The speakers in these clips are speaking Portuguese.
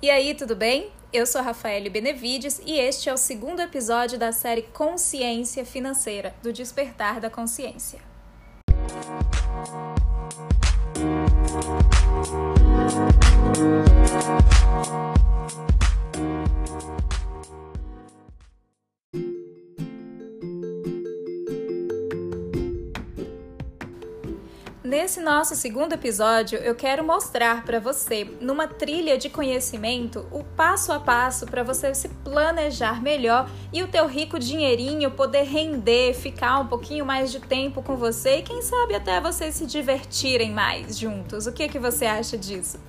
E aí, tudo bem? Eu sou Rafael Benevides e este é o segundo episódio da série Consciência Financeira do Despertar da Consciência. Nesse nosso segundo episódio, eu quero mostrar para você, numa trilha de conhecimento, o passo a passo para você se planejar melhor e o teu rico dinheirinho poder render, ficar um pouquinho mais de tempo com você e quem sabe até vocês se divertirem mais juntos. O que que você acha disso?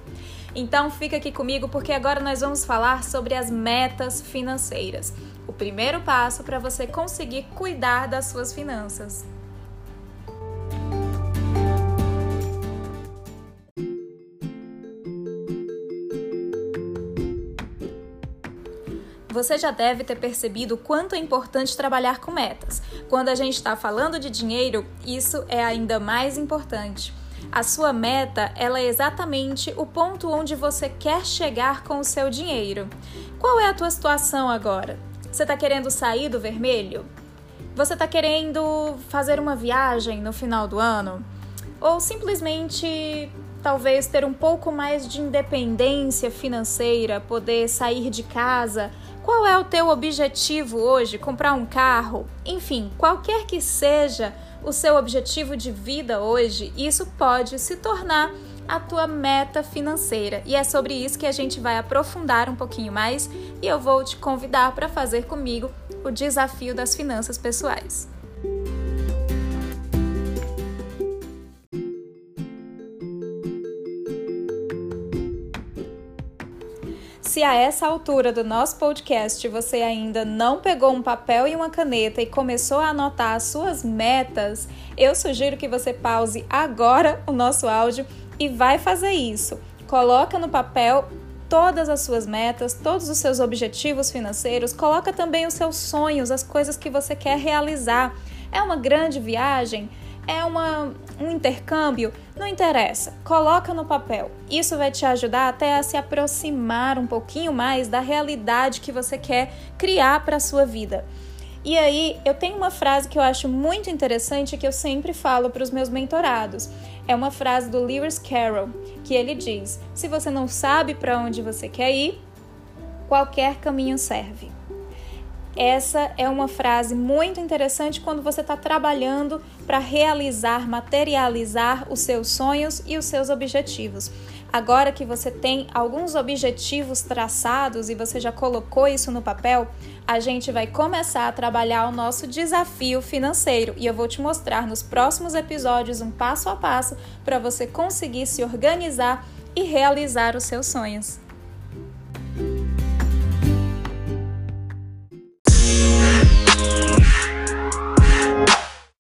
Então fica aqui comigo porque agora nós vamos falar sobre as metas financeiras. O primeiro passo para você conseguir cuidar das suas finanças. Você já deve ter percebido quanto é importante trabalhar com metas. Quando a gente está falando de dinheiro, isso é ainda mais importante. A sua meta ela é exatamente o ponto onde você quer chegar com o seu dinheiro. Qual é a tua situação agora? Você está querendo sair do vermelho? Você está querendo fazer uma viagem no final do ano? Ou simplesmente talvez ter um pouco mais de independência financeira, poder sair de casa qual é o teu objetivo hoje? Comprar um carro? Enfim, qualquer que seja o seu objetivo de vida hoje, isso pode se tornar a tua meta financeira. E é sobre isso que a gente vai aprofundar um pouquinho mais e eu vou te convidar para fazer comigo o desafio das finanças pessoais. Se a essa altura do nosso podcast você ainda não pegou um papel e uma caneta e começou a anotar as suas metas, eu sugiro que você pause agora o nosso áudio e vai fazer isso. Coloca no papel todas as suas metas, todos os seus objetivos financeiros, coloca também os seus sonhos, as coisas que você quer realizar. É uma grande viagem? É uma, um intercâmbio, não interessa, coloca no papel. Isso vai te ajudar até a se aproximar um pouquinho mais da realidade que você quer criar para a sua vida. E aí, eu tenho uma frase que eu acho muito interessante que eu sempre falo para os meus mentorados. É uma frase do Lewis Carroll, que ele diz: "Se você não sabe para onde você quer ir, qualquer caminho serve". Essa é uma frase muito interessante quando você está trabalhando para realizar, materializar os seus sonhos e os seus objetivos. Agora que você tem alguns objetivos traçados e você já colocou isso no papel, a gente vai começar a trabalhar o nosso desafio financeiro e eu vou te mostrar nos próximos episódios um passo a passo para você conseguir se organizar e realizar os seus sonhos.